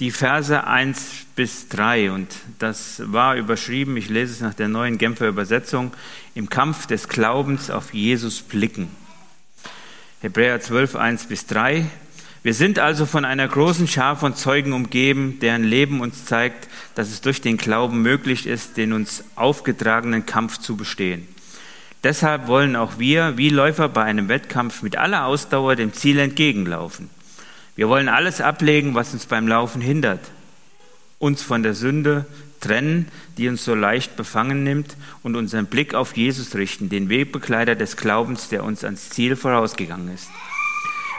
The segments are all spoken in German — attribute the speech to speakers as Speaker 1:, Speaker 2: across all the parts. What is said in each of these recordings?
Speaker 1: die Verse 1 bis 3 und das war überschrieben, ich lese es nach der neuen Genfer Übersetzung, im Kampf des Glaubens auf Jesus blicken. Hebräer 12, 1 bis 3. Wir sind also von einer großen Schar von Zeugen umgeben, deren Leben uns zeigt, dass es durch den Glauben möglich ist, den uns aufgetragenen Kampf zu bestehen. Deshalb wollen auch wir, wie Läufer bei einem Wettkampf, mit aller Ausdauer dem Ziel entgegenlaufen. Wir wollen alles ablegen, was uns beim Laufen hindert, uns von der Sünde trennen, die uns so leicht befangen nimmt, und unseren Blick auf Jesus richten, den Wegbegleiter des Glaubens, der uns ans Ziel vorausgegangen ist.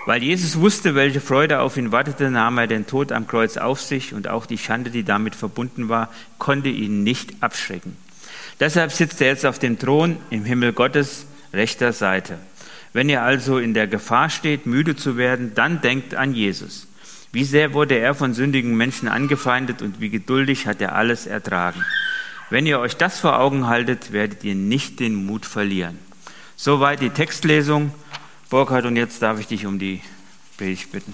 Speaker 1: Weil Jesus wusste, welche Freude auf ihn wartete, nahm er den Tod am Kreuz auf sich und auch die Schande, die damit verbunden war, konnte ihn nicht abschrecken. Deshalb sitzt er jetzt auf dem Thron im Himmel Gottes rechter Seite. Wenn ihr also in der Gefahr steht, müde zu werden, dann denkt an Jesus. Wie sehr wurde er von sündigen Menschen angefeindet und wie geduldig hat er alles ertragen. Wenn ihr euch das vor Augen haltet, werdet ihr nicht den Mut verlieren. Soweit die Textlesung. Burkhard, und jetzt darf ich dich um die Predigt bitten.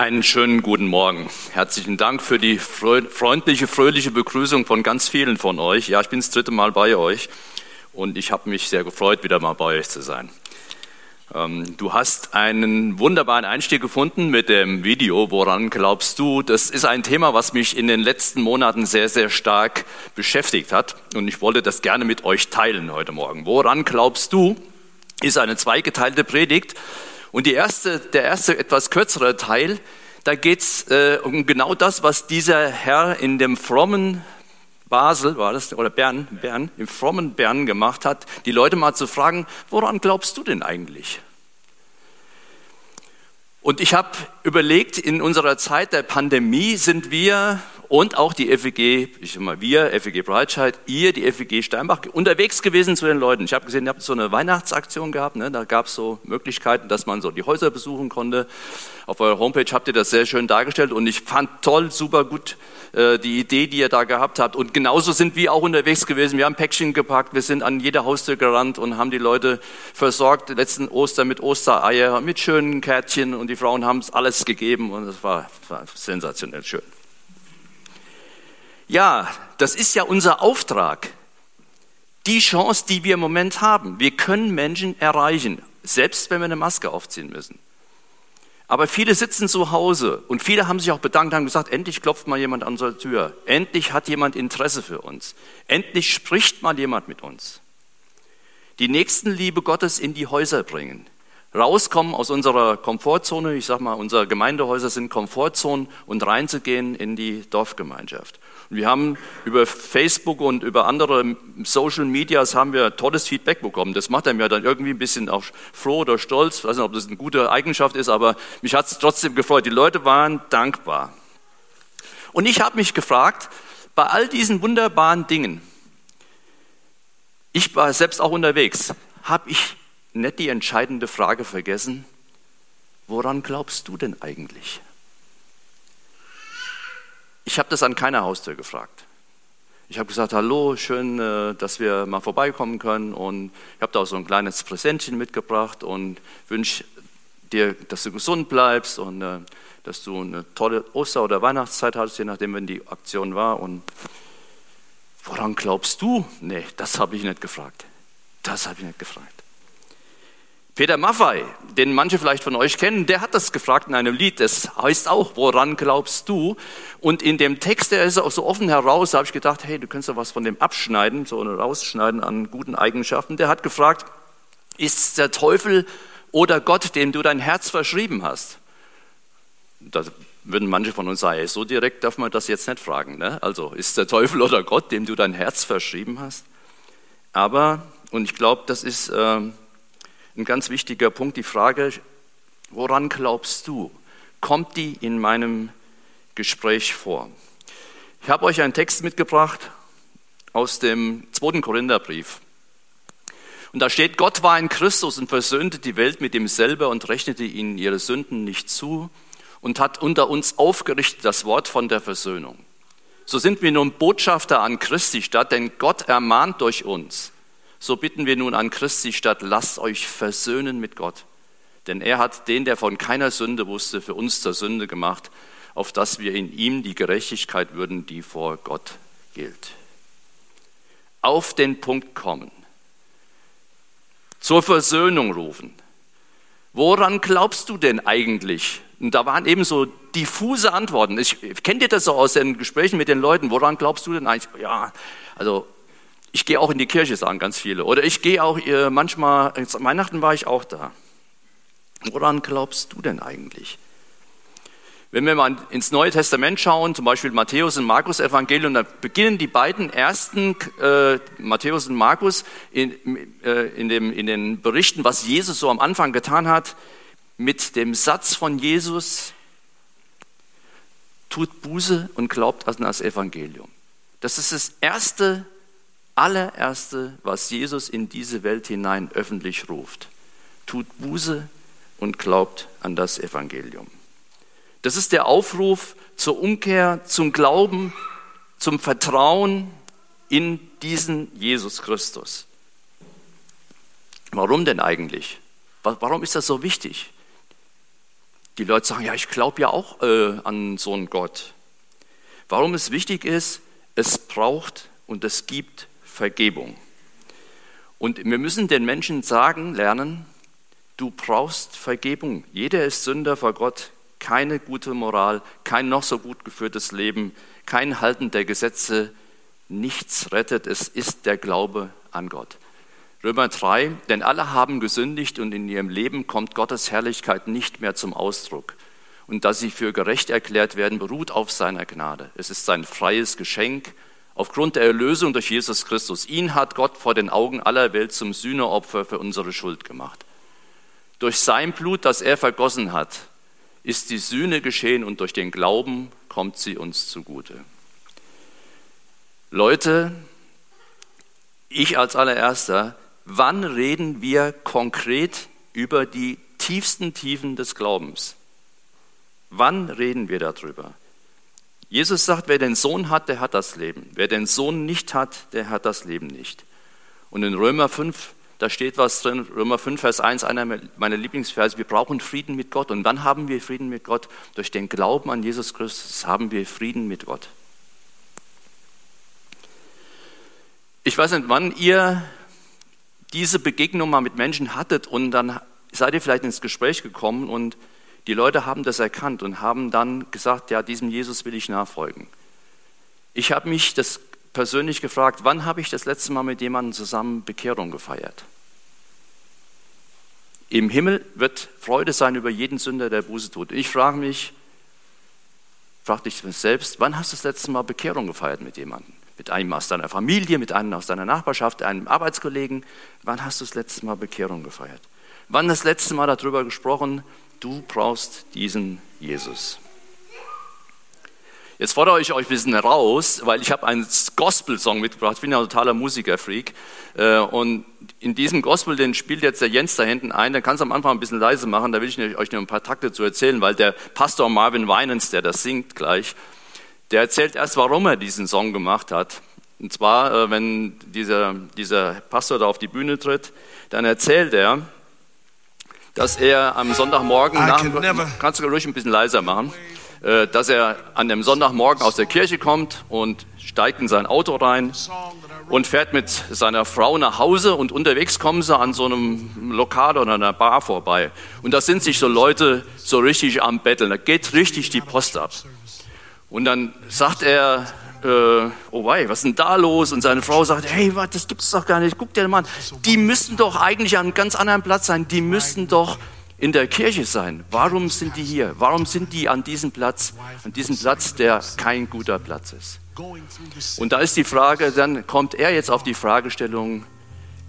Speaker 2: Einen schönen guten Morgen. Herzlichen Dank für die freundliche, fröhliche Begrüßung von ganz vielen von euch. Ja, ich bin das dritte Mal bei euch und ich habe mich sehr gefreut, wieder mal bei euch zu sein. Ähm, du hast einen wunderbaren Einstieg gefunden mit dem Video. Woran glaubst du? Das ist ein Thema, was mich in den letzten Monaten sehr, sehr stark beschäftigt hat und ich wollte das gerne mit euch teilen heute Morgen. Woran glaubst du? Ist eine zweigeteilte Predigt und erste, der erste etwas kürzere Teil, da geht es äh, um genau das, was dieser Herr in dem frommen Basel, war das, oder Bern, Bern, im frommen Bern gemacht hat, die Leute mal zu fragen, woran glaubst du denn eigentlich? Und ich habe überlegt, in unserer Zeit der Pandemie sind wir und auch die FEG, ich sag mal wir, FEG Breitscheid, ihr, die FEG Steinbach, unterwegs gewesen zu den Leuten. Ich habe gesehen, ihr habt so eine Weihnachtsaktion gehabt, ne? da gab es so Möglichkeiten, dass man so die Häuser besuchen konnte. Auf eurer Homepage habt ihr das sehr schön dargestellt und ich fand toll, super gut äh, die Idee, die ihr da gehabt habt. Und genauso sind wir auch unterwegs gewesen. Wir haben Päckchen gepackt, wir sind an jeder Haustür gerannt und haben die Leute versorgt, letzten Ostern mit Ostereier, mit schönen Kärtchen und die Frauen haben es alles gegeben und es war, war sensationell schön. Ja, das ist ja unser Auftrag. Die Chance, die wir im Moment haben. Wir können Menschen erreichen, selbst wenn wir eine Maske aufziehen müssen. Aber viele sitzen zu Hause und viele haben sich auch bedankt, haben gesagt, endlich klopft mal jemand an unsere Tür. Endlich hat jemand Interesse für uns. Endlich spricht mal jemand mit uns. Die Nächstenliebe Gottes in die Häuser bringen rauskommen aus unserer Komfortzone, ich sage mal, unsere Gemeindehäuser sind Komfortzonen und reinzugehen in die Dorfgemeinschaft. Wir haben über Facebook und über andere Social Medias haben wir tolles Feedback bekommen. Das macht einem ja dann irgendwie ein bisschen auch froh oder stolz. Ich weiß nicht, ob das eine gute Eigenschaft ist, aber mich hat es trotzdem gefreut. Die Leute waren dankbar. Und ich habe mich gefragt, bei all diesen wunderbaren Dingen, ich war selbst auch unterwegs, habe ich nicht die entscheidende Frage vergessen, woran glaubst du denn eigentlich? Ich habe das an keiner Haustür gefragt. Ich habe gesagt, hallo, schön, äh, dass wir mal vorbeikommen können und ich habe da auch so ein kleines Präsentchen mitgebracht und wünsche dir, dass du gesund bleibst und äh, dass du eine tolle Oster- oder Weihnachtszeit hattest, je nachdem, wenn die Aktion war. Und woran glaubst du? Nee, das habe ich nicht gefragt. Das habe ich nicht gefragt. Peter Maffei, den manche vielleicht von euch kennen, der hat das gefragt in einem Lied. Das heißt auch, woran glaubst du? Und in dem Text, der ist auch so offen heraus, habe ich gedacht, hey, du könntest doch was von dem abschneiden, so rausschneiden an guten Eigenschaften. Der hat gefragt, ist der Teufel oder Gott, dem du dein Herz verschrieben hast? Da würden manche von uns sagen, so direkt darf man das jetzt nicht fragen. Ne? Also ist der Teufel oder Gott, dem du dein Herz verschrieben hast? Aber, und ich glaube, das ist... Äh, ein ganz wichtiger Punkt, die Frage, woran glaubst du? Kommt die in meinem Gespräch vor? Ich habe euch einen Text mitgebracht aus dem zweiten Korintherbrief. Und da steht, Gott war in Christus und versöhnte die Welt mit ihm selber und rechnete ihnen ihre Sünden nicht zu und hat unter uns aufgerichtet das Wort von der Versöhnung. So sind wir nun Botschafter an Christi Stadt, denn Gott ermahnt durch uns. So bitten wir nun an Christi Stadt, lasst euch versöhnen mit Gott. Denn er hat den, der von keiner Sünde wusste, für uns zur Sünde gemacht, auf dass wir in ihm die Gerechtigkeit würden, die vor Gott gilt. Auf den Punkt kommen. Zur Versöhnung rufen. Woran glaubst du denn eigentlich? Und da waren eben so diffuse Antworten. Ich kenne dir das so aus den Gesprächen mit den Leuten. Woran glaubst du denn eigentlich? Ja, also ich gehe auch in die Kirche, sagen ganz viele. Oder ich gehe auch äh, manchmal, Weihnachten war ich auch da. Woran glaubst du denn eigentlich? Wenn wir mal ins Neue Testament schauen, zum Beispiel Matthäus und Markus Evangelium, da beginnen die beiden ersten, äh, Matthäus und Markus, in, äh, in, dem, in den Berichten, was Jesus so am Anfang getan hat, mit dem Satz von Jesus, tut Buße und glaubt an das Evangelium. Das ist das erste, allererste, was Jesus in diese Welt hinein öffentlich ruft. Tut Buße und glaubt an das Evangelium. Das ist der Aufruf zur Umkehr, zum Glauben, zum Vertrauen in diesen Jesus Christus. Warum denn eigentlich? Warum ist das so wichtig? Die Leute sagen, ja, ich glaube ja auch äh, an so einen Gott. Warum es wichtig ist, es braucht und es gibt Vergebung. Und wir müssen den Menschen sagen, lernen, du brauchst Vergebung. Jeder ist Sünder vor Gott keine gute Moral, kein noch so gut geführtes Leben, kein Halten der Gesetze, nichts rettet. Es ist der Glaube an Gott. Römer 3, denn alle haben gesündigt und in ihrem Leben kommt Gottes Herrlichkeit nicht mehr zum Ausdruck. Und dass sie für gerecht erklärt werden, beruht auf seiner Gnade. Es ist sein freies Geschenk aufgrund der Erlösung durch Jesus Christus. Ihn hat Gott vor den Augen aller Welt zum Sühneopfer für unsere Schuld gemacht. Durch sein Blut, das er vergossen hat, ist die Sühne geschehen und durch den Glauben kommt sie uns zugute. Leute, ich als allererster, wann reden wir konkret über die tiefsten Tiefen des Glaubens? Wann reden wir darüber? Jesus sagt, wer den Sohn hat, der hat das Leben. Wer den Sohn nicht hat, der hat das Leben nicht. Und in Römer 5 da steht was drin, Römer 5, Vers 1, einer meiner Lieblingsverse. Wir brauchen Frieden mit Gott. Und wann haben wir Frieden mit Gott? Durch den Glauben an Jesus Christus haben wir Frieden mit Gott. Ich weiß nicht, wann ihr diese Begegnung mal mit Menschen hattet und dann seid ihr vielleicht ins Gespräch gekommen und die Leute haben das erkannt und haben dann gesagt, ja, diesem Jesus will ich nachfolgen. Ich habe mich das persönlich gefragt, wann habe ich das letzte Mal mit jemandem zusammen Bekehrung gefeiert? Im Himmel wird Freude sein über jeden Sünder, der Buße tut. Ich frage mich, frage dich selbst, wann hast du das letzte Mal Bekehrung gefeiert mit jemandem? Mit einem aus deiner Familie, mit einem aus deiner Nachbarschaft, einem Arbeitskollegen. Wann hast du das letzte Mal Bekehrung gefeiert? Wann das letzte Mal darüber gesprochen, du brauchst diesen Jesus? Jetzt fordere ich euch ein bisschen raus, weil ich habe einen Gospel-Song mitgebracht. Ich bin ja ein totaler Musikerfreak. Äh, und in diesem Gospel, den spielt jetzt der Jens da hinten ein. Da kannst du am Anfang ein bisschen leise machen. Da will ich euch noch ein paar Takte zu erzählen, weil der Pastor Marvin Winans, der das singt gleich, der erzählt erst, warum er diesen Song gemacht hat. Und zwar, äh, wenn dieser, dieser Pastor da auf die Bühne tritt, dann erzählt er, dass er am Sonntagmorgen, nach, kannst du ruhig ein bisschen leiser machen, äh, dass er an dem Sonntagmorgen aus der Kirche kommt und steigt in sein Auto rein und fährt mit seiner Frau nach Hause und unterwegs kommen sie an so einem Lokal oder einer Bar vorbei. Und da sind sich so Leute so richtig am Betteln. Da geht richtig die Post ab. Und dann sagt er, äh, oh wei, was ist denn da los? Und seine Frau sagt, hey, was, das gibt's doch gar nicht. Guck dir mal an. Die müssten doch eigentlich an einem ganz anderen Platz sein. Die müssten doch in der Kirche sein. Warum sind die hier? Warum sind die an diesem Platz, an diesem Platz, der kein guter Platz ist? Und da ist die Frage, dann kommt er jetzt auf die Fragestellung,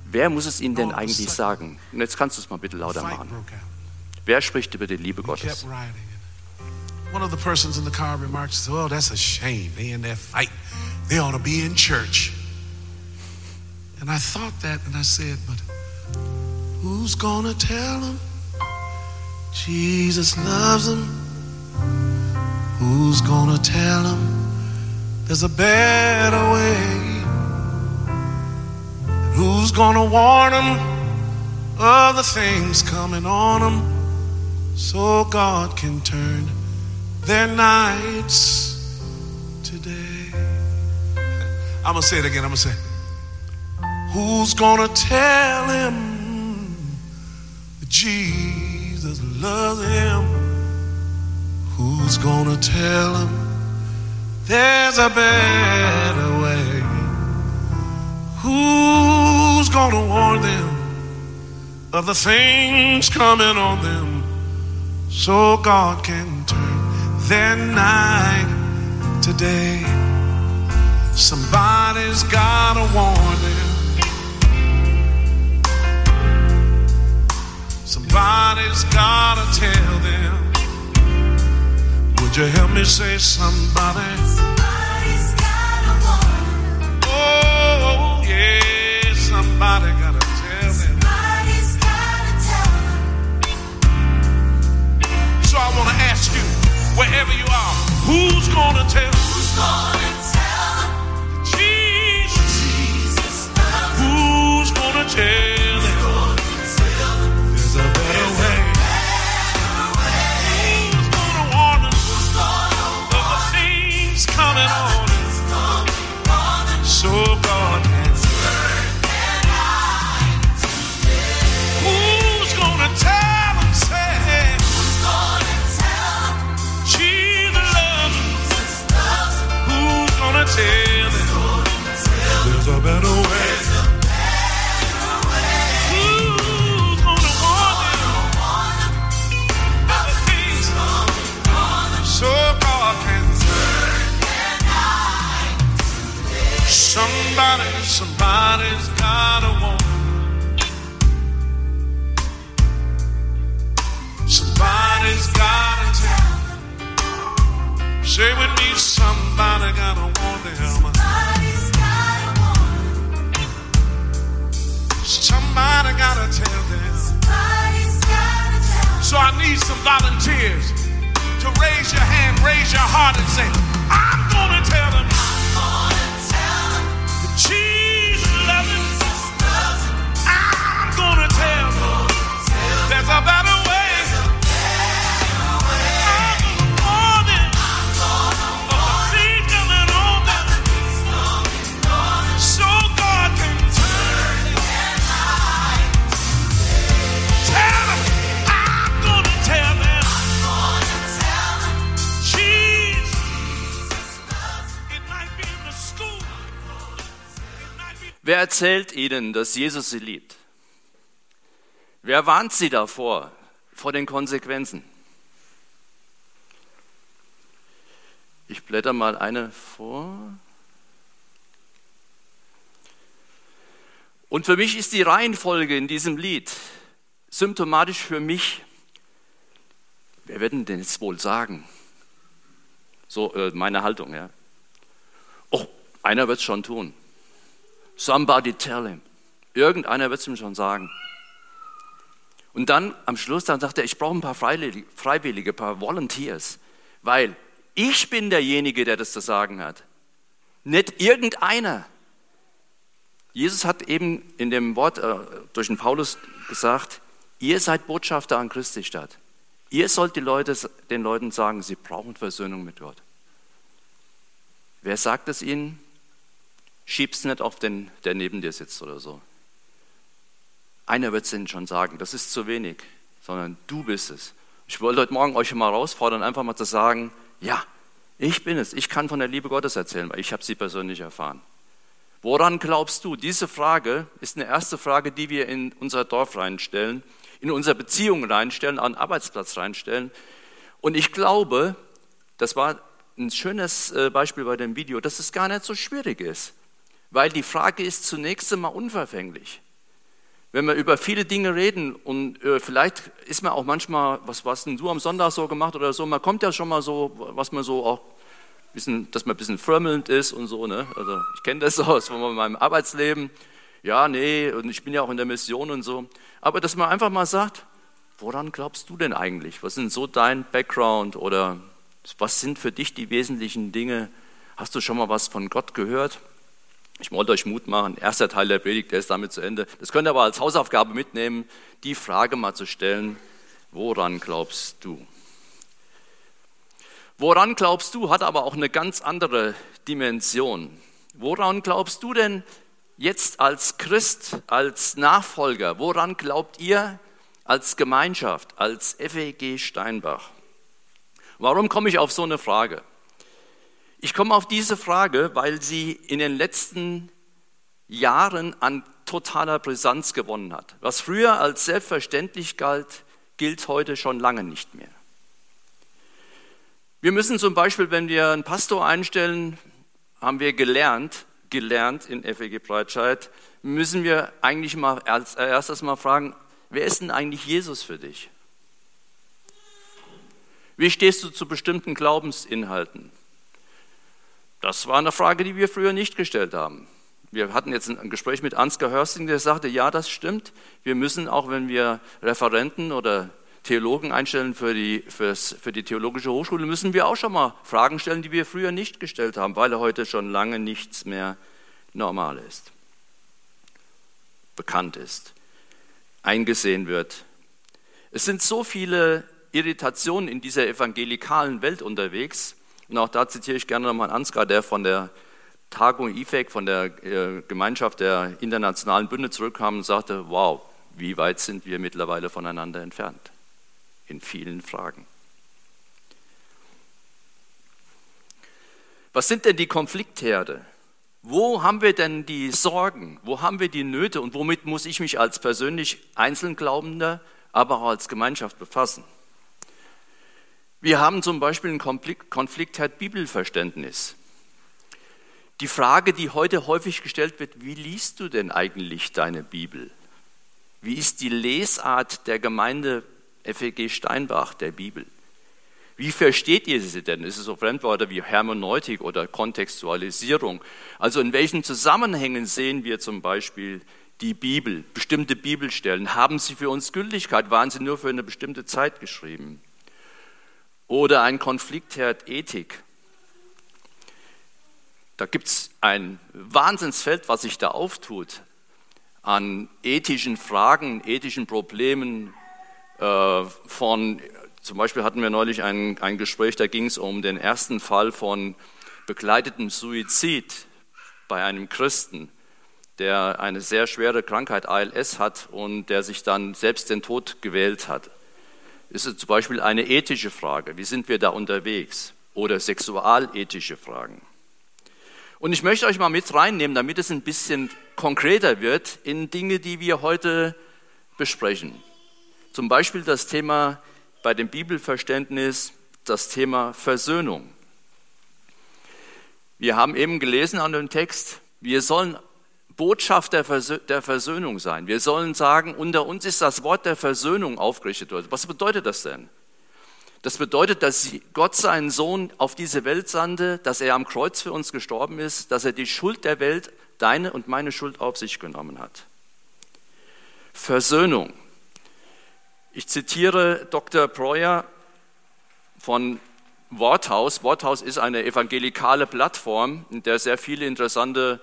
Speaker 2: wer muss es ihnen denn eigentlich sagen? Und jetzt kannst du es mal bitte lauter machen. Wer spricht über die Liebe Gottes? One of the persons in the car remarks, "Oh, that's a shame. They in that fight. They ought to be in church." And I thought that, and I said, "But who's gonna tell them?" Jesus loves them. Who's gonna tell them
Speaker 3: there's a better way. And who's gonna warn them of the things coming on them so God can turn their nights today? I'm gonna say it again. I'm gonna say, Who's gonna tell him that Jesus loves him? Who's gonna tell him there's a better way? Who's gonna warn them of the things coming on them so God can turn their night today? Somebody's gotta warn them. Somebody's gotta tell them. Would you help me say somebody?
Speaker 4: Somebody's gotta warn them.
Speaker 3: Oh, yeah, somebody gotta tell wherever you are, who's gonna tell
Speaker 4: Who's gonna tell
Speaker 3: Jesus?
Speaker 4: Jesus?
Speaker 3: Who's gonna tell somebody's gotta warn. Somebody's gotta tell. Say with me, somebody gotta warn them.
Speaker 4: Somebody's gotta warn them.
Speaker 3: Somebody gotta tell them.
Speaker 4: Somebody's gotta tell them.
Speaker 3: So I need some volunteers to raise your hand, raise your heart, and say, I'm gonna tell them
Speaker 2: Wer erzählt ihnen, dass Jesus sie liebt? Wer warnt sie davor, vor den Konsequenzen? Ich blätter mal eine vor. Und für mich ist die Reihenfolge in diesem Lied symptomatisch für mich. Wer wird denn jetzt wohl sagen? So äh, meine Haltung, ja. Oh, einer wird es schon tun. Somebody tell him. Irgendeiner wird es ihm schon sagen. Und dann am Schluss, dann sagt er, ich brauche ein paar Freiwillige, ein paar Volunteers, weil ich bin derjenige, der das zu sagen hat. Nicht irgendeiner. Jesus hat eben in dem Wort äh, durch den Paulus gesagt, ihr seid Botschafter an Christi Stadt. Ihr sollt Leute, den Leuten sagen, sie brauchen Versöhnung mit Gott. Wer sagt es ihnen? Schieb's nicht auf den, der neben dir sitzt oder so. Einer wird es ihnen schon sagen, das ist zu wenig, sondern du bist es. Ich wollte heute Morgen euch mal herausfordern, einfach mal zu sagen, ja, ich bin es, ich kann von der Liebe Gottes erzählen, weil ich habe sie persönlich erfahren. Woran glaubst du? Diese Frage ist eine erste Frage, die wir in unser Dorf reinstellen, in unsere Beziehungen reinstellen, an den Arbeitsplatz reinstellen. Und ich glaube, das war ein schönes äh, Beispiel bei dem Video, dass es gar nicht so schwierig ist. Weil die Frage ist zunächst einmal unverfänglich. Wenn wir über viele Dinge reden und äh, vielleicht ist man auch manchmal, was hast denn du am Sonntag so gemacht oder so, man kommt ja schon mal so, was man so auch, bisschen, dass man ein bisschen frömmelnd ist und so, ne? Also ich kenne das aus meinem Arbeitsleben. Ja, nee, und ich bin ja auch in der Mission und so. Aber dass man einfach mal sagt, woran glaubst du denn eigentlich? Was sind so dein Background oder was sind für dich die wesentlichen Dinge? Hast du schon mal was von Gott gehört? Ich wollte euch Mut machen. Erster Teil der Predigt, der ist damit zu Ende. Das könnt ihr aber als Hausaufgabe mitnehmen, die Frage mal zu stellen, woran glaubst du? Woran glaubst du, hat aber auch eine ganz andere Dimension. Woran glaubst du denn jetzt als Christ, als Nachfolger? Woran glaubt ihr als Gemeinschaft, als FEG Steinbach? Warum komme ich auf so eine Frage? Ich komme auf diese Frage, weil sie in den letzten Jahren an totaler Brisanz gewonnen hat. Was früher als selbstverständlich galt, gilt heute schon lange nicht mehr. Wir müssen zum Beispiel, wenn wir einen Pastor einstellen, haben wir gelernt, gelernt in FEG Breitscheid, müssen wir eigentlich mal als erstes mal fragen, wer ist denn eigentlich Jesus für dich? Wie stehst du zu bestimmten Glaubensinhalten? Das war eine Frage, die wir früher nicht gestellt haben. Wir hatten jetzt ein Gespräch mit Ansgar Hörsting, der sagte, ja, das stimmt. Wir müssen auch, wenn wir Referenten oder Theologen einstellen für die, fürs, für die theologische Hochschule, müssen wir auch schon mal Fragen stellen, die wir früher nicht gestellt haben, weil heute schon lange nichts mehr normal ist, bekannt ist, eingesehen wird. Es sind so viele Irritationen in dieser evangelikalen Welt unterwegs. Und auch da zitiere ich gerne nochmal Ansgar, der von der Tagung IFEC, von der äh, Gemeinschaft der internationalen Bünde zurückkam und sagte, wow, wie weit sind wir mittlerweile voneinander entfernt? in vielen Fragen. Was sind denn die Konfliktherde? Wo haben wir denn die Sorgen? Wo haben wir die Nöte? Und womit muss ich mich als persönlich Einzelglaubender, aber auch als Gemeinschaft befassen? Wir haben zum Beispiel einen Konflikt, Konfliktherd Bibelverständnis. Die Frage, die heute häufig gestellt wird, wie liest du denn eigentlich deine Bibel? Wie ist die Lesart der Gemeinde FEG Steinbach der Bibel. Wie versteht ihr sie denn? Ist es so Fremdwörter wie Hermeneutik oder Kontextualisierung? Also in welchen Zusammenhängen sehen wir zum Beispiel die Bibel, bestimmte Bibelstellen? Haben sie für uns Gültigkeit? Waren sie nur für eine bestimmte Zeit geschrieben? Oder ein Konfliktherd Ethik. Da gibt es ein Wahnsinnsfeld, was sich da auftut an ethischen Fragen, ethischen Problemen, äh, von, zum Beispiel hatten wir neulich ein, ein Gespräch, da ging es um den ersten Fall von begleitetem Suizid bei einem Christen, der eine sehr schwere Krankheit ALS hat und der sich dann selbst den Tod gewählt hat. Ist es zum Beispiel eine ethische Frage, wie sind wir da unterwegs? Oder sexualethische Fragen. Und ich möchte euch mal mit reinnehmen, damit es ein bisschen konkreter wird in Dinge, die wir heute besprechen. Zum Beispiel das Thema bei dem Bibelverständnis, das Thema Versöhnung. Wir haben eben gelesen an dem Text, wir sollen Botschafter der Versöhnung sein. Wir sollen sagen, unter uns ist das Wort der Versöhnung aufgerichtet worden. Was bedeutet das denn? Das bedeutet, dass Gott seinen Sohn auf diese Welt sandte, dass er am Kreuz für uns gestorben ist, dass er die Schuld der Welt, deine und meine Schuld auf sich genommen hat. Versöhnung. Ich zitiere Dr. Breuer von Worthaus. Worthaus ist eine evangelikale Plattform, in der sehr viele interessante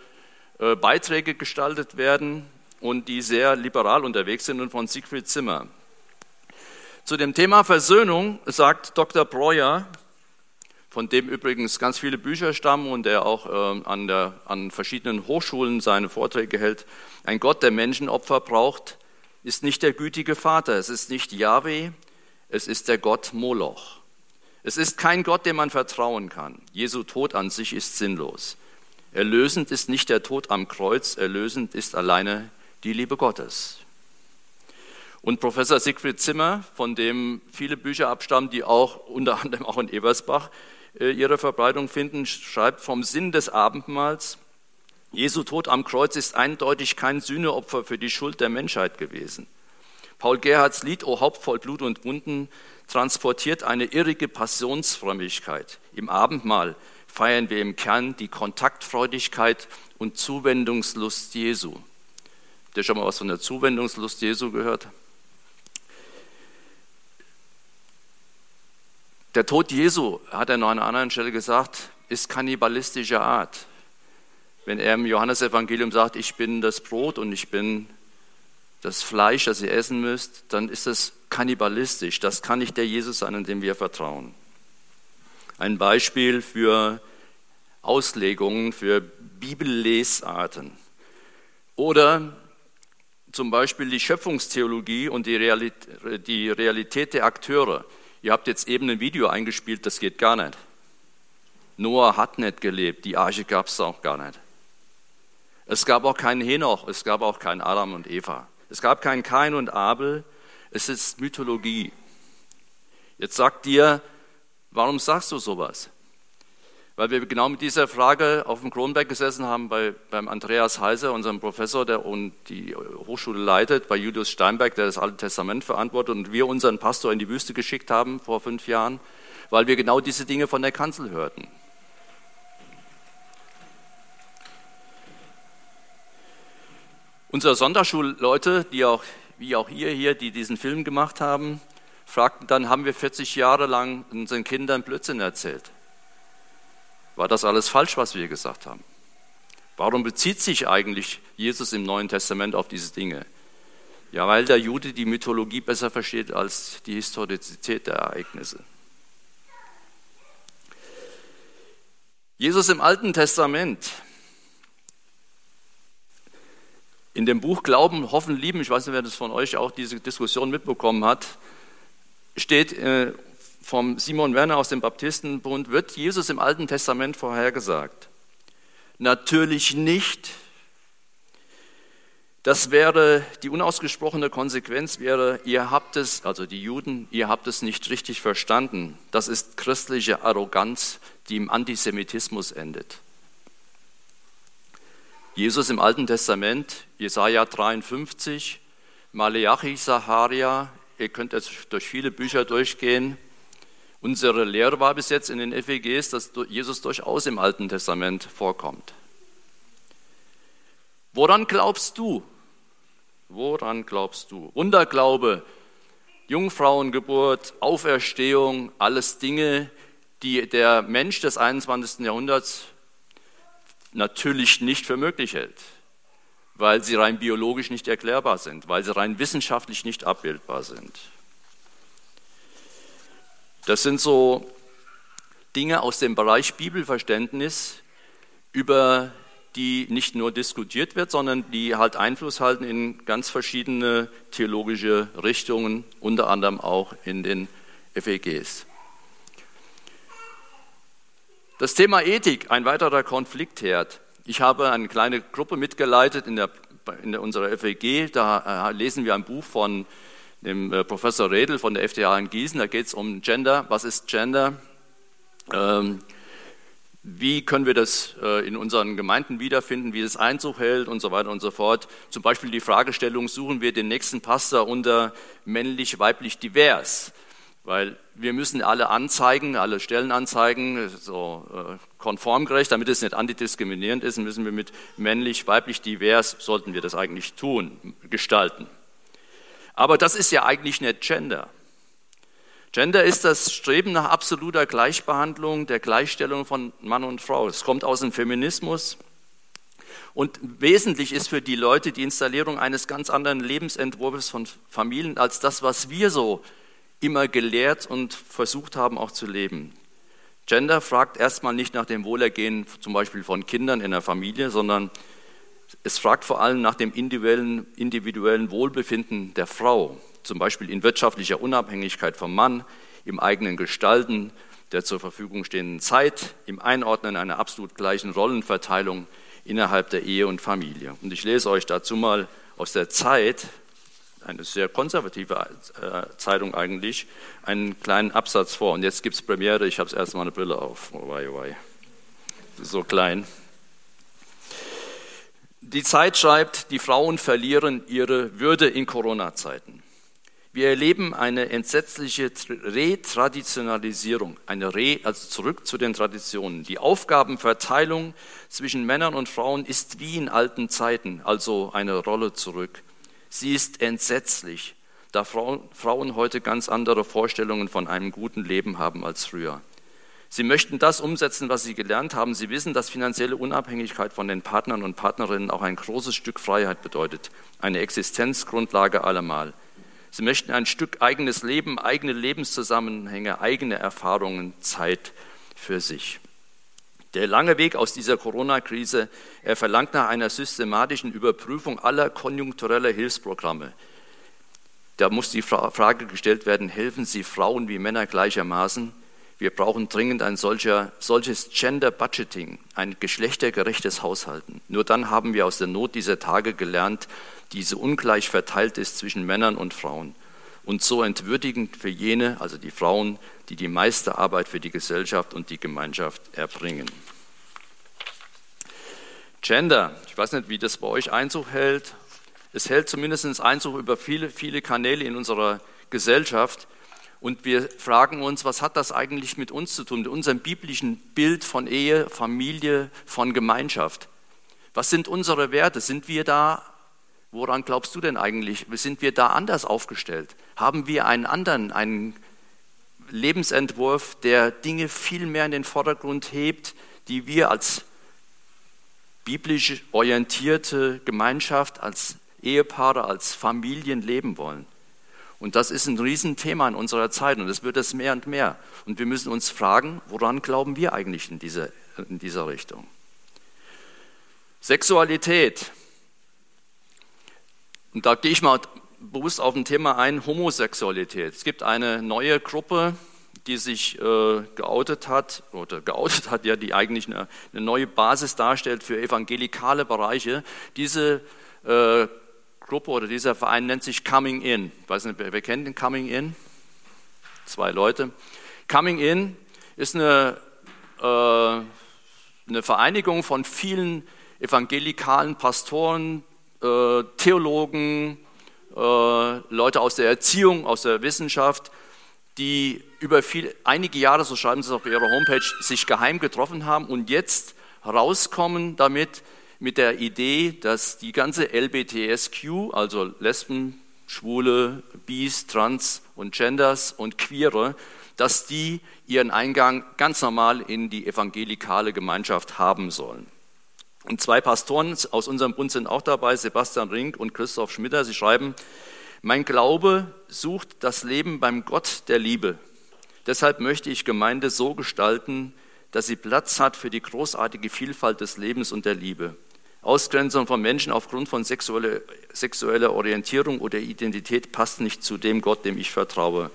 Speaker 2: Beiträge gestaltet werden und die sehr liberal unterwegs sind und von Siegfried Zimmer. Zu dem Thema Versöhnung sagt Dr. Breuer, von dem übrigens ganz viele Bücher stammen und der auch äh, an, der, an verschiedenen Hochschulen seine Vorträge hält, ein Gott, der Menschenopfer braucht, ist nicht der gütige Vater, es ist nicht Yahweh, es ist der Gott Moloch. Es ist kein Gott, dem man vertrauen kann. Jesu Tod an sich ist sinnlos. Erlösend ist nicht der Tod am Kreuz, erlösend ist alleine die Liebe Gottes. Und Professor Siegfried Zimmer, von dem viele Bücher abstammen, die auch unter anderem auch in Ebersbach äh, ihre Verbreitung finden, schreibt vom Sinn des Abendmahls, Jesu Tod am Kreuz ist eindeutig kein Sühneopfer für die Schuld der Menschheit gewesen. Paul Gerhards Lied O Haupt voll Blut und Wunden transportiert eine irrige Passionsfrömmigkeit. Im Abendmahl feiern wir im Kern die Kontaktfreudigkeit und Zuwendungslust Jesu. Habt ihr schon mal was von der Zuwendungslust Jesu gehört? Der Tod Jesu, hat er noch an einer anderen Stelle gesagt, ist kannibalistischer Art. Wenn er im Johannesevangelium sagt, ich bin das Brot und ich bin das Fleisch, das ihr essen müsst, dann ist das kannibalistisch. Das kann nicht der Jesus sein, an dem wir vertrauen. Ein Beispiel für Auslegungen, für Bibellesarten. Oder zum Beispiel die Schöpfungstheologie und die Realität, die Realität der Akteure. Ihr habt jetzt eben ein Video eingespielt, das geht gar nicht. Noah hat nicht gelebt, die Arche gab es auch gar nicht. Es gab auch keinen Henoch, es gab auch keinen Adam und Eva. Es gab keinen Kain und Abel, es ist Mythologie. Jetzt sagt dir, warum sagst du sowas? Weil wir genau mit dieser Frage auf dem Kronberg gesessen haben bei, beim Andreas Heiser, unserem Professor, der und die Hochschule leitet, bei Julius Steinberg, der das Alte Testament verantwortet, und wir unseren Pastor in die Wüste geschickt haben vor fünf Jahren, weil wir genau diese Dinge von der Kanzel hörten. Unsere Sonderschulleute, die auch, wie auch ihr hier, die diesen Film gemacht haben, fragten dann, haben wir 40 Jahre lang unseren Kindern Blödsinn erzählt? War das alles falsch, was wir gesagt haben? Warum bezieht sich eigentlich Jesus im Neuen Testament auf diese Dinge? Ja, weil der Jude die Mythologie besser versteht als die Historizität der Ereignisse. Jesus im Alten Testament In dem Buch Glauben, Hoffen, Lieben, ich weiß nicht, wer das von euch auch diese Diskussion mitbekommen hat, steht äh, vom Simon Werner aus dem Baptistenbund, wird Jesus im Alten Testament vorhergesagt. Natürlich nicht. Das wäre, die unausgesprochene Konsequenz wäre, ihr habt es, also die Juden, ihr habt es nicht richtig verstanden. Das ist christliche Arroganz, die im Antisemitismus endet. Jesus im Alten Testament, Jesaja 53, Maleachi, Saharia, ihr könnt jetzt durch viele Bücher durchgehen. Unsere Lehre war bis jetzt in den FEGs, dass Jesus durchaus im Alten Testament vorkommt. Woran glaubst du? Woran glaubst du? Wunderglaube, Jungfrauengeburt, Auferstehung, alles Dinge, die der Mensch des 21. Jahrhunderts natürlich nicht für möglich hält, weil sie rein biologisch nicht erklärbar sind, weil sie rein wissenschaftlich nicht abbildbar sind. Das sind so Dinge aus dem Bereich Bibelverständnis, über die nicht nur diskutiert wird, sondern die halt Einfluss halten in ganz verschiedene theologische Richtungen, unter anderem auch in den FEGs. Das Thema Ethik, ein weiterer Konfliktherd. Ich habe eine kleine Gruppe mitgeleitet in, der, in unserer FEG. Da äh, lesen wir ein Buch von dem äh, Professor Redl von der FDH in Gießen. Da geht es um Gender. Was ist Gender? Ähm, wie können wir das äh, in unseren Gemeinden wiederfinden, wie es Einzug hält und so weiter und so fort. Zum Beispiel die Fragestellung, suchen wir den nächsten Pastor unter männlich, weiblich, divers? weil wir müssen alle anzeigen, alle Stellen anzeigen, so äh, konformgerecht, damit es nicht antidiskriminierend ist, müssen wir mit männlich, weiblich, divers, sollten wir das eigentlich tun, gestalten. Aber das ist ja eigentlich nicht Gender. Gender ist das Streben nach absoluter Gleichbehandlung, der Gleichstellung von Mann und Frau. Es kommt aus dem Feminismus. Und wesentlich ist für die Leute die Installierung eines ganz anderen Lebensentwurfs von Familien als das, was wir so immer gelehrt und versucht haben auch zu leben. Gender fragt erstmal nicht nach dem Wohlergehen zum Beispiel von Kindern in der Familie, sondern es fragt vor allem nach dem individuellen, Wohlbefinden der Frau, zum Beispiel in wirtschaftlicher Unabhängigkeit vom Mann, im eigenen Gestalten der zur Verfügung stehenden Zeit, im Einordnen einer absolut gleichen Rollenverteilung innerhalb der Ehe und Familie. Und ich lese euch dazu mal aus der Zeit eine sehr konservative äh, Zeitung eigentlich, einen kleinen Absatz vor. Und jetzt gibt es Premiere, ich habe erst mal eine Brille auf. Oh, wei, oh, wei. So klein. Die Zeit schreibt, die Frauen verlieren ihre Würde in Corona-Zeiten. Wir erleben eine entsetzliche Retraditionalisierung, eine Re, also zurück zu den Traditionen. Die Aufgabenverteilung zwischen Männern und Frauen ist wie in alten Zeiten, also eine Rolle zurück. Sie ist entsetzlich, da Frauen heute ganz andere Vorstellungen von einem guten Leben haben als früher. Sie möchten das umsetzen, was sie gelernt haben. Sie wissen, dass finanzielle Unabhängigkeit von den Partnern und Partnerinnen auch ein großes Stück Freiheit bedeutet, eine Existenzgrundlage allemal. Sie möchten ein Stück eigenes Leben, eigene Lebenszusammenhänge, eigene Erfahrungen, Zeit für sich. Der lange Weg aus dieser Corona-Krise, er verlangt nach einer systematischen Überprüfung aller konjunktureller Hilfsprogramme. Da muss die Frage gestellt werden, helfen sie Frauen wie Männer gleichermaßen? Wir brauchen dringend ein solcher, solches Gender Budgeting, ein geschlechtergerechtes Haushalten. Nur dann haben wir aus der Not dieser Tage gelernt, die so ungleich verteilt ist zwischen Männern und Frauen und so entwürdigend für jene, also die Frauen, die die meiste Arbeit für die Gesellschaft und die Gemeinschaft erbringen. Gender, ich weiß nicht, wie das bei euch Einzug hält. Es hält zumindest Einzug über viele, viele Kanäle in unserer Gesellschaft. Und wir fragen uns, was hat das eigentlich mit uns zu tun, mit unserem biblischen Bild von Ehe, Familie, von Gemeinschaft? Was sind unsere Werte? Sind wir da, woran glaubst du denn eigentlich, sind wir da anders aufgestellt? Haben wir einen anderen, einen Lebensentwurf, der Dinge viel mehr in den Vordergrund hebt, die wir als biblisch orientierte Gemeinschaft, als Ehepaare, als Familien leben wollen? Und das ist ein Riesenthema in unserer Zeit und es wird es mehr und mehr. Und wir müssen uns fragen, woran glauben wir eigentlich in dieser, in dieser Richtung? Sexualität. Und da gehe ich mal bewusst auf ein Thema ein, Homosexualität. Es gibt eine neue Gruppe, die sich äh, geoutet hat, oder geoutet hat, ja, die eigentlich eine, eine neue Basis darstellt für evangelikale Bereiche. Diese äh, Gruppe oder dieser Verein nennt sich Coming In. Ich weiß nicht, wer, wer kennt den Coming In? Zwei Leute. Coming In ist eine, äh, eine Vereinigung von vielen evangelikalen Pastoren, äh, Theologen, äh, Leute aus der Erziehung, aus der Wissenschaft, die über viel, einige Jahre, so schreiben sie es auf ihrer Homepage, sich geheim getroffen haben und jetzt rauskommen damit, mit der Idee, dass die ganze LBTSQ, also Lesben, Schwule, Bis, Trans und Genders und Queere, dass die ihren Eingang ganz normal in die evangelikale Gemeinschaft haben sollen. Und zwei Pastoren aus unserem Bund sind auch dabei, Sebastian Rink und Christoph Schmitter. Sie schreiben, mein Glaube sucht das Leben beim Gott der Liebe. Deshalb möchte ich Gemeinde so gestalten, dass sie Platz hat für die großartige Vielfalt des Lebens und der Liebe. Ausgrenzung von Menschen aufgrund von sexueller, sexueller Orientierung oder Identität passt nicht zu dem Gott, dem ich vertraue.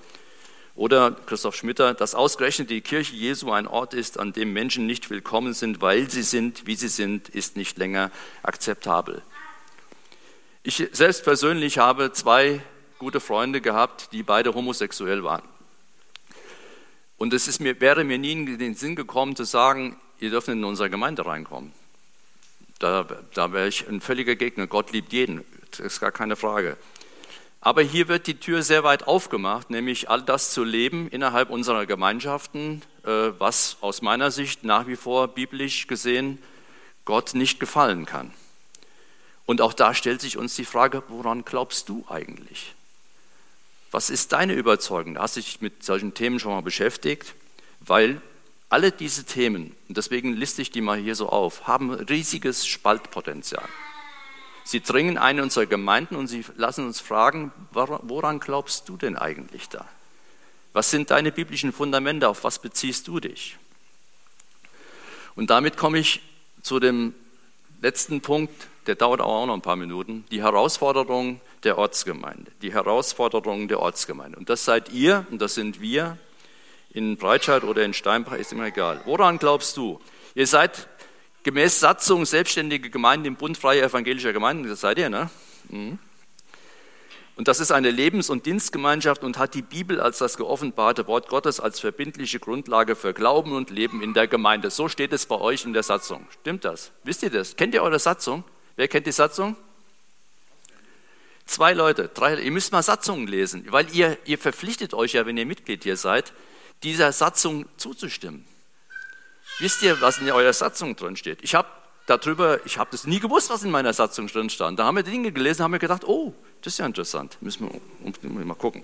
Speaker 2: Oder Christoph Schmitter, dass ausgerechnet die Kirche Jesu ein Ort ist, an dem Menschen nicht willkommen sind, weil sie sind, wie sie sind, ist nicht länger akzeptabel. Ich selbst persönlich habe zwei gute Freunde gehabt, die beide homosexuell waren. Und es mir, wäre mir nie in den Sinn gekommen zu sagen, ihr dürft in unsere Gemeinde reinkommen. Da, da wäre ich ein völliger Gegner. Gott liebt jeden, das ist gar keine Frage. Aber hier wird die Tür sehr weit aufgemacht, nämlich all das zu leben innerhalb unserer Gemeinschaften, äh, was aus meiner Sicht nach wie vor biblisch gesehen Gott nicht gefallen kann. Und auch da stellt sich uns die Frage, woran glaubst du eigentlich? Was ist deine Überzeugung? Hast du dich mit solchen Themen schon mal beschäftigt? Weil alle diese Themen, und deswegen liste ich die mal hier so auf, haben riesiges Spaltpotenzial. Sie dringen ein in unsere Gemeinden und sie lassen uns fragen, woran glaubst du denn eigentlich da? Was sind deine biblischen Fundamente? Auf was beziehst du dich? Und damit komme ich zu dem letzten Punkt, der dauert auch noch ein paar Minuten, die Herausforderung der Ortsgemeinde. Die Herausforderung der Ortsgemeinde. Und das seid ihr und das sind wir in Breitscheid oder in Steinbach, ist immer egal. Woran glaubst du? Ihr seid gemäß Satzung selbstständige Gemeinden im Bund freier evangelischer Gemeinden, das seid ihr, ne? Mhm. Und das ist eine Lebens- und Dienstgemeinschaft und hat die Bibel als das geoffenbarte Wort Gottes als verbindliche Grundlage für Glauben und Leben in der Gemeinde. So steht es bei euch in der Satzung. Stimmt das? Wisst ihr das? Kennt ihr eure Satzung? Wer kennt die Satzung? Zwei Leute, drei, ihr müsst mal Satzungen lesen, weil ihr, ihr verpflichtet euch ja, wenn ihr Mitglied hier seid, dieser Satzung zuzustimmen. Wisst ihr, was in eurer Satzung drin steht? Ich habe darüber, ich habe das nie gewusst, was in meiner Satzung drin stand. Da haben wir Dinge gelesen, haben wir gedacht, oh, das ist ja interessant, müssen wir, mal gucken.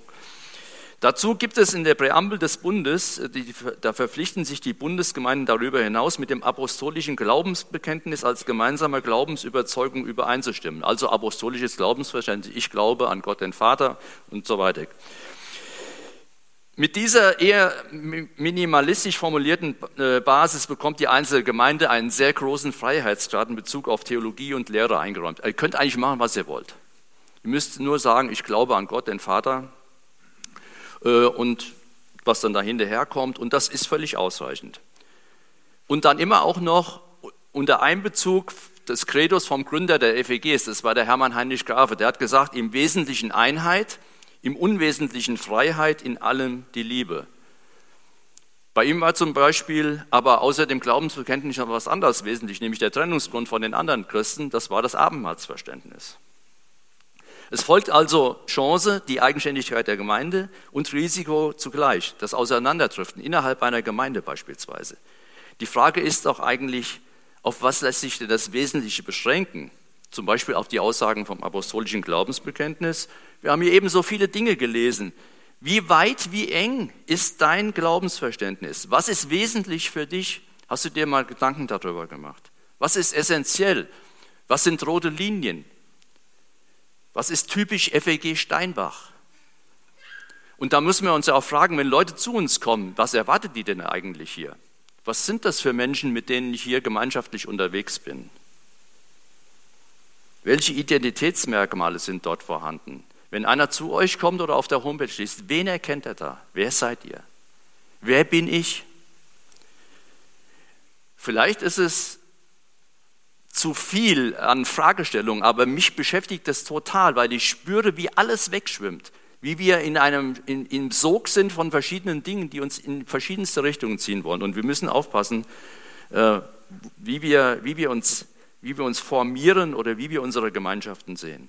Speaker 2: Dazu gibt es in der Präambel des Bundes, äh, die, da verpflichten sich die Bundesgemeinden darüber hinaus, mit dem apostolischen Glaubensbekenntnis als gemeinsame Glaubensüberzeugung übereinzustimmen. Also apostolisches Glaubensverständnis, ich glaube an Gott den Vater und so weiter. Mit dieser eher minimalistisch formulierten äh, Basis bekommt die einzelne Gemeinde einen sehr großen Freiheitsgrad in Bezug auf Theologie und Lehre eingeräumt. Ihr könnt eigentlich machen, was ihr wollt. Ihr müsst nur sagen, ich glaube an Gott, den Vater, äh, und was dann dahinter herkommt. Und das ist völlig ausreichend. Und dann immer auch noch unter Einbezug des Credos vom Gründer der FEGs, das war der Hermann Heinrich Grafe, der hat gesagt, im Wesentlichen Einheit, im Unwesentlichen Freiheit, in allem die Liebe. Bei ihm war zum Beispiel aber außer dem Glaubensbekenntnis noch was anderes wesentlich, nämlich der Trennungsgrund von den anderen Christen, das war das Abendmahlsverständnis. Es folgt also Chance, die Eigenständigkeit der Gemeinde und Risiko zugleich, das Auseinanderdriften innerhalb einer Gemeinde beispielsweise. Die Frage ist doch eigentlich, auf was lässt sich denn das Wesentliche beschränken? Zum Beispiel auf die Aussagen vom apostolischen Glaubensbekenntnis. Wir haben hier eben so viele Dinge gelesen. Wie weit, wie eng ist dein Glaubensverständnis? Was ist wesentlich für dich? Hast du dir mal Gedanken darüber gemacht? Was ist essentiell? Was sind rote Linien? Was ist typisch FEG Steinbach? Und da müssen wir uns ja auch fragen, wenn Leute zu uns kommen, was erwartet die denn eigentlich hier? Was sind das für Menschen, mit denen ich hier gemeinschaftlich unterwegs bin? Welche Identitätsmerkmale sind dort vorhanden? Wenn einer zu euch kommt oder auf der Homepage liest, wen erkennt er da? Wer seid ihr? Wer bin ich? Vielleicht ist es zu viel an Fragestellungen, aber mich beschäftigt das total, weil ich spüre, wie alles wegschwimmt, wie wir in einem in, im Sog sind von verschiedenen Dingen, die uns in verschiedenste Richtungen ziehen wollen. Und wir müssen aufpassen, äh, wie, wir, wie, wir uns, wie wir uns formieren oder wie wir unsere Gemeinschaften sehen.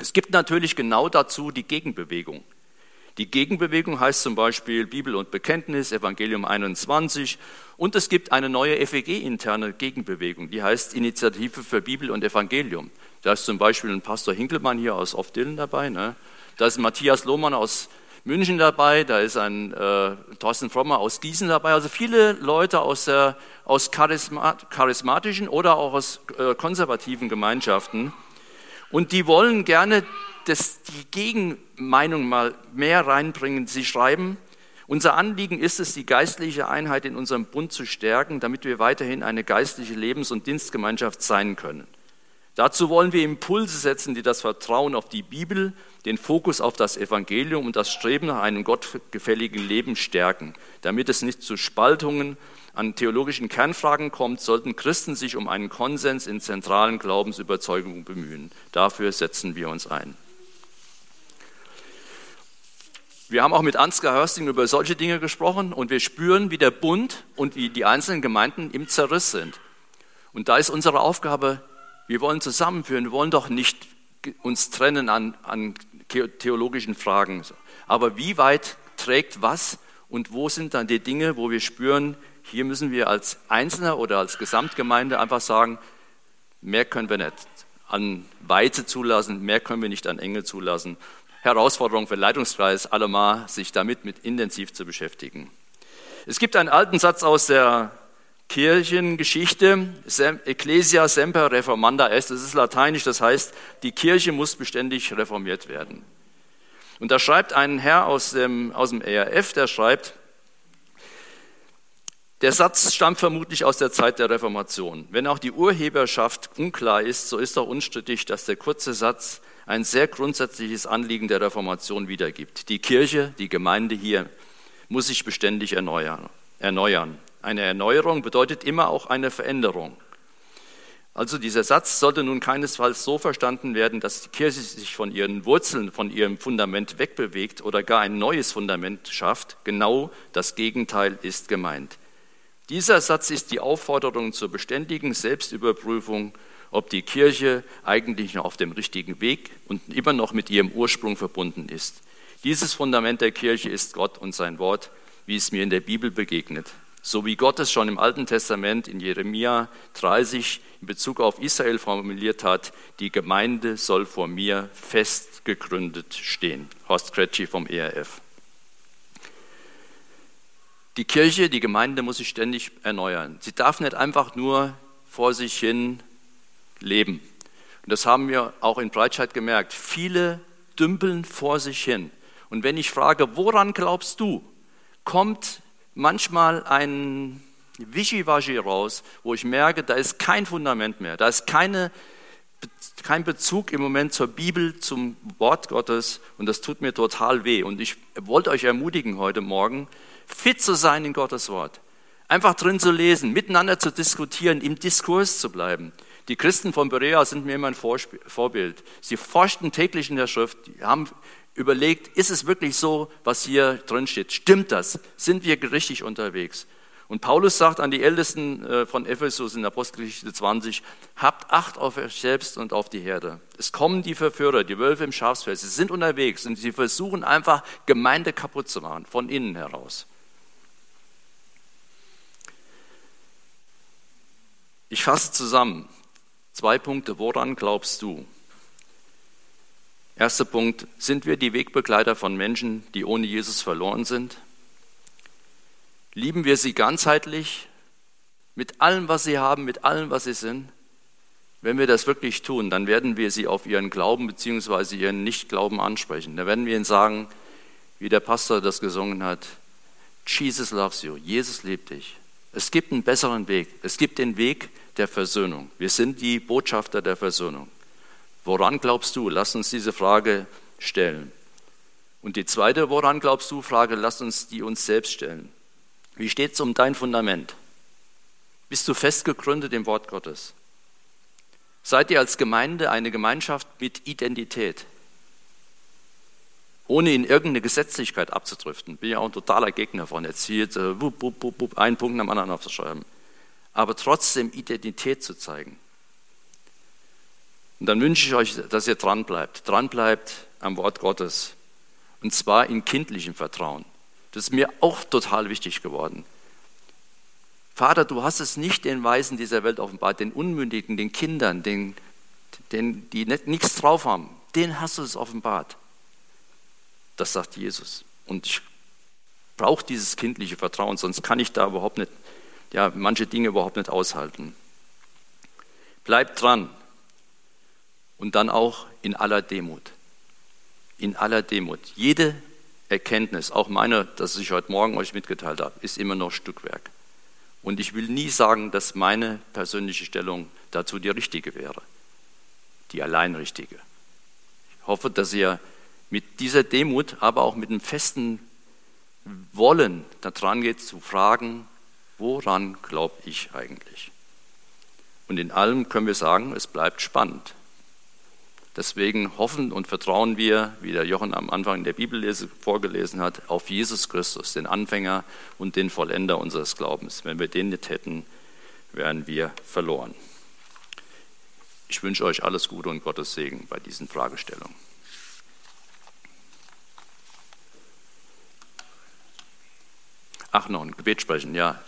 Speaker 2: Es gibt natürlich genau dazu die Gegenbewegung. Die Gegenbewegung heißt zum Beispiel Bibel und Bekenntnis, Evangelium 21. Und es gibt eine neue FEG-interne Gegenbewegung, die heißt Initiative für Bibel und Evangelium. Da ist zum Beispiel ein Pastor Hinkelmann hier aus Oft-Dillen dabei. Ne? Da ist Matthias Lohmann aus München dabei, da ist ein äh, Thorsten Frommer aus Gießen dabei. Also viele Leute aus, der, aus charismat charismatischen oder auch aus äh, konservativen Gemeinschaften. Und die wollen gerne das, die Gegenmeinung mal mehr reinbringen. Sie schreiben, unser Anliegen ist es, die geistliche Einheit in unserem Bund zu stärken, damit wir weiterhin eine geistliche Lebens- und Dienstgemeinschaft sein können. Dazu wollen wir Impulse setzen, die das Vertrauen auf die Bibel, den Fokus auf das Evangelium und das Streben nach einem gottgefälligen Leben stärken. Damit es nicht zu Spaltungen an theologischen Kernfragen kommt, sollten Christen sich um einen Konsens in zentralen Glaubensüberzeugungen bemühen. Dafür setzen wir uns ein. Wir haben auch mit Ansgar Hörsting über solche Dinge gesprochen und wir spüren, wie der Bund und wie die einzelnen Gemeinden im Zerriss sind. Und da ist unsere Aufgabe, wir wollen zusammenführen, wir wollen doch nicht uns trennen an, an theologischen Fragen. Aber wie weit trägt was und wo sind dann die Dinge, wo wir spüren, hier müssen wir als Einzelner oder als Gesamtgemeinde einfach sagen, mehr können wir nicht an Weite zulassen, mehr können wir nicht an Enge zulassen. Herausforderung für Leitungskreis allemal, sich damit mit intensiv zu beschäftigen. Es gibt einen alten Satz aus der Kirchengeschichte, Ecclesia semper reformanda est, das ist lateinisch, das heißt, die Kirche muss beständig reformiert werden. Und da schreibt ein Herr aus dem, aus dem ERF, der schreibt, der Satz stammt vermutlich aus der Zeit der Reformation. Wenn auch die Urheberschaft unklar ist, so ist auch unstrittig, dass der kurze Satz ein sehr grundsätzliches Anliegen der Reformation wiedergibt. Die Kirche, die Gemeinde hier, muss sich beständig erneuern. erneuern. Eine Erneuerung bedeutet immer auch eine Veränderung. Also dieser Satz sollte nun keinesfalls so verstanden werden, dass die Kirche sich von ihren Wurzeln, von ihrem Fundament wegbewegt oder gar ein neues Fundament schafft. Genau das Gegenteil ist gemeint. Dieser Satz ist die Aufforderung zur beständigen Selbstüberprüfung ob die Kirche eigentlich noch auf dem richtigen Weg und immer noch mit ihrem Ursprung verbunden ist. Dieses Fundament der Kirche ist Gott und sein Wort, wie es mir in der Bibel begegnet. So wie Gott es schon im Alten Testament in Jeremia 30 in Bezug auf Israel formuliert hat, die Gemeinde soll vor mir fest gegründet stehen. Horst Kretschi vom ERF. Die Kirche, die Gemeinde muss sich ständig erneuern. Sie darf nicht einfach nur vor sich hin leben. Und das haben wir auch in Breitscheid gemerkt. Viele dümpeln vor sich hin. Und wenn ich frage, woran glaubst du, kommt manchmal ein Wischiwaschi raus, wo ich merke, da ist kein Fundament mehr, da ist keine, kein Bezug im Moment zur Bibel, zum Wort Gottes und das tut mir total weh. Und ich wollte euch ermutigen heute Morgen, fit zu sein in Gottes Wort. Einfach drin zu lesen, miteinander zu diskutieren, im Diskurs zu bleiben. Die Christen von Berea sind mir immer ein Vorbild. Sie forschten täglich in der Schrift, haben überlegt, ist es wirklich so, was hier drin steht? Stimmt das? Sind wir richtig unterwegs? Und Paulus sagt an die Ältesten äh, von Ephesus in Apostelgeschichte 20, habt Acht auf euch selbst und auf die Herde. Es kommen die Verführer, die Wölfe im Schafsfeld, sie sind unterwegs und sie versuchen einfach Gemeinde kaputt zu machen, von innen heraus. Ich fasse zusammen. Zwei Punkte. Woran glaubst du? Erster Punkt. Sind wir die Wegbegleiter von Menschen, die ohne Jesus verloren sind? Lieben wir sie ganzheitlich, mit allem, was sie haben, mit allem, was sie sind? Wenn wir das wirklich tun, dann werden wir sie auf ihren Glauben bzw. ihren Nichtglauben ansprechen. Da werden wir ihnen sagen, wie der Pastor das gesungen hat, Jesus loves you, Jesus liebt dich. Es gibt einen besseren Weg. Es gibt den Weg der Versöhnung. Wir sind die Botschafter der Versöhnung. Woran glaubst du? Lass uns diese Frage stellen. Und die zweite, woran glaubst du, Frage, lass uns die uns selbst stellen. Wie steht es um dein Fundament? Bist du fest gegründet im Wort Gottes? Seid ihr als Gemeinde eine Gemeinschaft mit Identität? Ohne in irgendeine Gesetzlichkeit abzudriften. Bin ja auch ein totaler Gegner von. Jetzt hier äh, wupp, wupp, wupp, einen Punkt dem anderen aufzuschreiben. Aber trotzdem Identität zu zeigen. Und dann wünsche ich euch, dass ihr dran bleibt. Dran bleibt am Wort Gottes. Und zwar in kindlichem Vertrauen. Das ist mir auch total wichtig geworden. Vater, du hast es nicht den Weisen dieser Welt offenbart, den Unmündigen, den Kindern, den, den, die nicht, nichts drauf haben. Den hast du es offenbart. Das sagt Jesus. Und ich brauche dieses kindliche Vertrauen, sonst kann ich da überhaupt nicht, ja, manche Dinge überhaupt nicht aushalten. Bleibt dran. Und dann auch in aller Demut. In aller Demut. Jede Erkenntnis, auch meine, das ich heute Morgen euch mitgeteilt habe, ist immer noch Stückwerk. Und ich will nie sagen, dass meine persönliche Stellung dazu die richtige wäre, die allein richtige. Ich hoffe, dass ihr mit dieser Demut, aber auch mit einem festen Wollen daran geht zu fragen, woran glaube ich eigentlich? Und in allem können wir sagen, es bleibt spannend. Deswegen hoffen und vertrauen wir, wie der Jochen am Anfang der Bibellese vorgelesen hat, auf Jesus Christus, den Anfänger und den Vollender unseres Glaubens. Wenn wir den nicht hätten, wären wir verloren. Ich wünsche euch alles Gute und Gottes Segen bei diesen Fragestellungen. Ach, noch ein Gebet sprechen, ja.